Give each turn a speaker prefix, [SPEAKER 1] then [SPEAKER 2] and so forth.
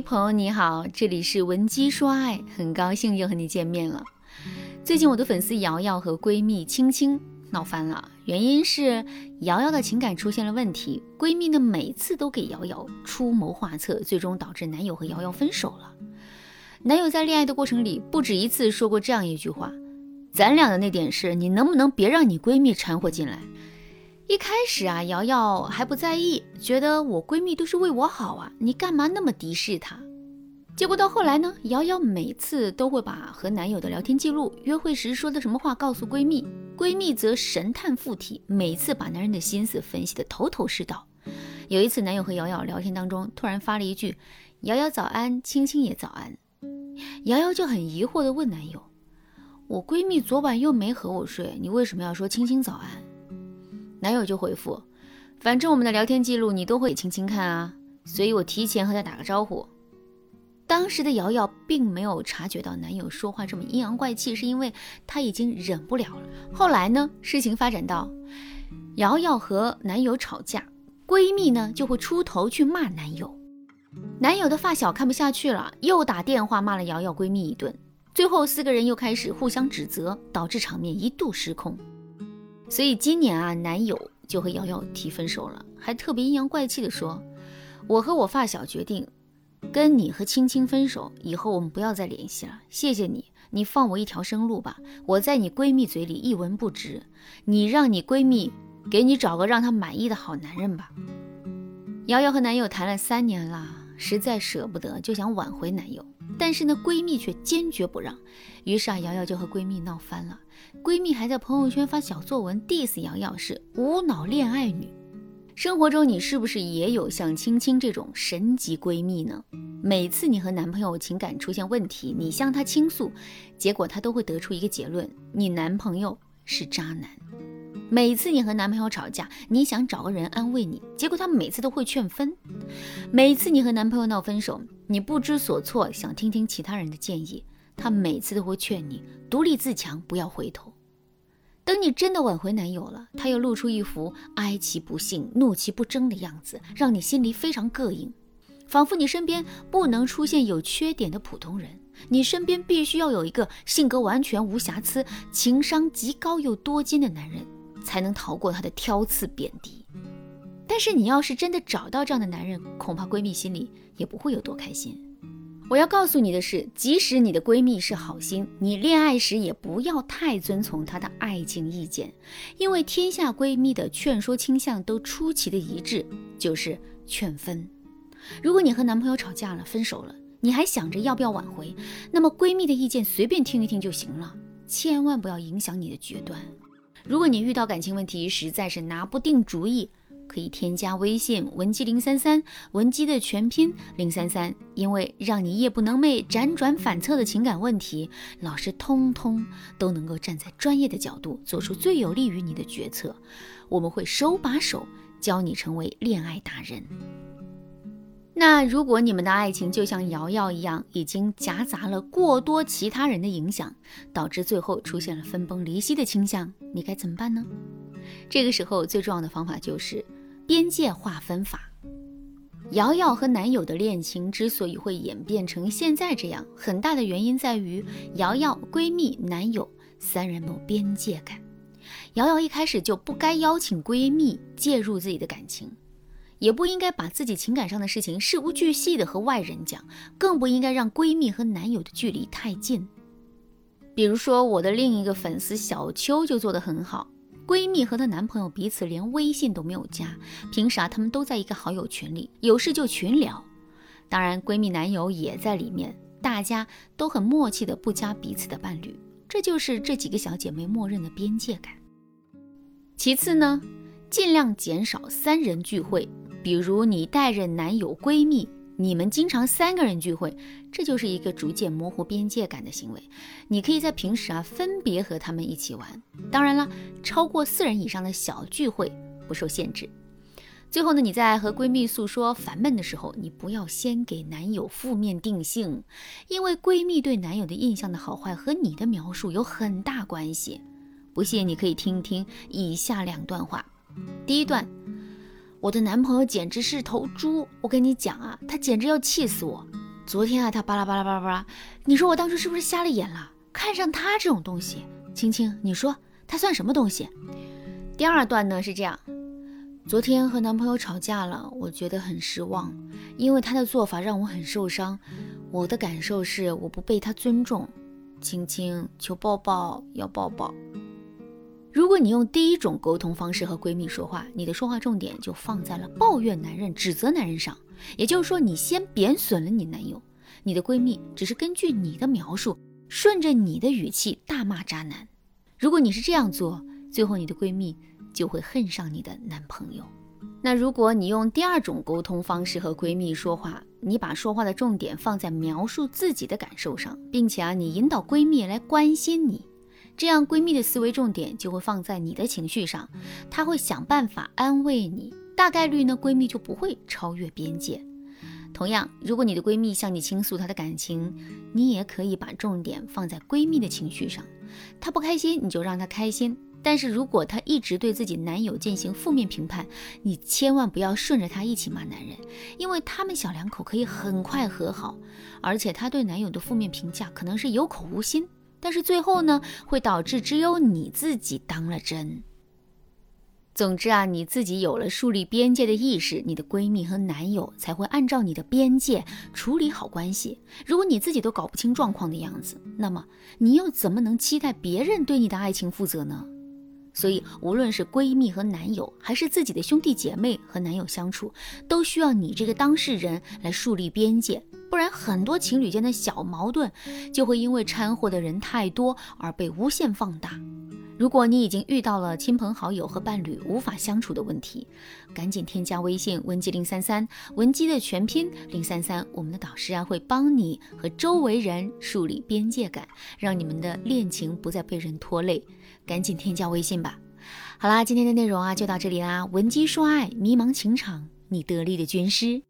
[SPEAKER 1] 朋友你好，这里是文姬说爱，很高兴又和你见面了。最近我的粉丝瑶瑶和闺蜜青青闹翻了，原因是瑶瑶的情感出现了问题，闺蜜呢每次都给瑶瑶出谋划策，最终导致男友和瑶瑶分手了。男友在恋爱的过程里不止一次说过这样一句话：“咱俩的那点事，你能不能别让你闺蜜掺和进来？”一开始啊，瑶瑶还不在意，觉得我闺蜜都是为我好啊，你干嘛那么敌视她？结果到后来呢，瑶瑶每次都会把和男友的聊天记录、约会时说的什么话告诉闺蜜，闺蜜则神探附体，每次把男人的心思分析的头头是道。有一次，男友和瑶瑶聊天当中，突然发了一句：“瑶瑶早安，青青也早安。”瑶瑶就很疑惑的问男友：“我闺蜜昨晚又没和我睡，你为什么要说青青早安？”男友就回复：“反正我们的聊天记录你都会轻轻看啊，所以我提前和他打个招呼。”当时的瑶瑶并没有察觉到男友说话这么阴阳怪气，是因为她已经忍不了了。后来呢，事情发展到瑶瑶和男友吵架，闺蜜呢就会出头去骂男友。男友的发小看不下去了，又打电话骂了瑶瑶闺蜜一顿。最后四个人又开始互相指责，导致场面一度失控。所以今年啊，男友就和瑶瑶提分手了，还特别阴阳怪气的说：“我和我发小决定，跟你和青青分手，以后我们不要再联系了。谢谢你，你放我一条生路吧。我在你闺蜜嘴里一文不值，你让你闺蜜给你找个让她满意的好男人吧。”瑶瑶和男友谈了三年了，实在舍不得，就想挽回男友。但是呢，闺蜜却坚决不让，于是啊，瑶瑶就和闺蜜闹翻了。闺蜜还在朋友圈发小作文 diss 瑶瑶是无脑恋爱女。生活中你是不是也有像青青这种神级闺蜜呢？每次你和男朋友情感出现问题，你向他倾诉，结果他都会得出一个结论：你男朋友是渣男。每次你和男朋友吵架，你想找个人安慰你，结果他每次都会劝分。每次你和男朋友闹分手，你不知所措，想听听其他人的建议，他每次都会劝你独立自强，不要回头。等你真的挽回男友了，他又露出一副哀其不幸，怒其不争的样子，让你心里非常膈应，仿佛你身边不能出现有缺点的普通人，你身边必须要有一个性格完全无瑕疵、情商极高又多金的男人。才能逃过他的挑刺贬低。但是你要是真的找到这样的男人，恐怕闺蜜心里也不会有多开心。我要告诉你的是，即使你的闺蜜是好心，你恋爱时也不要太遵从她的爱情意见，因为天下闺蜜的劝说倾向都出奇的一致，就是劝分。如果你和男朋友吵架了，分手了，你还想着要不要挽回，那么闺蜜的意见随便听一听就行了，千万不要影响你的决断。如果你遇到感情问题实在是拿不定主意，可以添加微信文姬零三三，文姬的全拼零三三，因为让你夜不能寐、辗转反侧的情感问题，老师通通都能够站在专业的角度做出最有利于你的决策，我们会手把手教你成为恋爱达人。那如果你们的爱情就像瑶瑶一样，已经夹杂了过多其他人的影响，导致最后出现了分崩离析的倾向，你该怎么办呢？这个时候最重要的方法就是边界划分法。瑶瑶和男友的恋情之所以会演变成现在这样，很大的原因在于瑶瑶、闺蜜、男友三人没边界感。瑶瑶一开始就不该邀请闺蜜介入自己的感情。也不应该把自己情感上的事情事无巨细的和外人讲，更不应该让闺蜜和男友的距离太近。比如说，我的另一个粉丝小秋就做得很好，闺蜜和她男朋友彼此连微信都没有加，凭啥他们都在一个好友群里，有事就群聊？当然，闺蜜男友也在里面，大家都很默契的不加彼此的伴侣，这就是这几个小姐妹默认的边界感。其次呢，尽量减少三人聚会。比如你带着男友、闺蜜，你们经常三个人聚会，这就是一个逐渐模糊边界感的行为。你可以在平时啊分别和他们一起玩。当然了，超过四人以上的小聚会不受限制。最后呢，你在和闺蜜诉说烦闷的时候，你不要先给男友负面定性，因为闺蜜对男友的印象的好坏和你的描述有很大关系。不信你可以听一听以下两段话。第一段。我的男朋友简直是头猪，我跟你讲啊，他简直要气死我。昨天啊，他巴拉巴拉巴拉巴拉，你说我当初是不是瞎了眼了？看上他这种东西，青青，你说他算什么东西？第二段呢是这样，昨天和男朋友吵架了，我觉得很失望，因为他的做法让我很受伤。我的感受是我不被他尊重，青青求抱抱，要抱抱。如果你用第一种沟通方式和闺蜜说话，你的说话重点就放在了抱怨男人、指责男人上。也就是说，你先贬损了你男友，你的闺蜜只是根据你的描述，顺着你的语气大骂渣男。如果你是这样做，最后你的闺蜜就会恨上你的男朋友。那如果你用第二种沟通方式和闺蜜说话，你把说话的重点放在描述自己的感受上，并且啊，你引导闺蜜来关心你，这样闺蜜的思维重点就会放在你的情绪上，她会想办法安慰你。大概率呢，闺蜜就不会超越边界。同样，如果你的闺蜜向你倾诉她的感情，你也可以把重点放在闺蜜的情绪上。她不开心，你就让她开心。但是如果她一直对自己男友进行负面评判，你千万不要顺着她一起骂男人，因为他们小两口可以很快和好。而且她对男友的负面评价可能是有口无心，但是最后呢，会导致只有你自己当了真。总之啊，你自己有了树立边界的意识，你的闺蜜和男友才会按照你的边界处理好关系。如果你自己都搞不清状况的样子，那么你又怎么能期待别人对你的爱情负责呢？所以，无论是闺蜜和男友，还是自己的兄弟姐妹和男友相处，都需要你这个当事人来树立边界，不然很多情侣间的小矛盾就会因为掺和的人太多而被无限放大。如果你已经遇到了亲朋好友和伴侣无法相处的问题，赶紧添加微信文姬零三三，文姬的全拼零三三，我们的导师啊会帮你和周围人树立边界感，让你们的恋情不再被人拖累。赶紧添加微信吧。好啦，今天的内容啊就到这里啦，文姬说爱，迷茫情场，你得力的军师。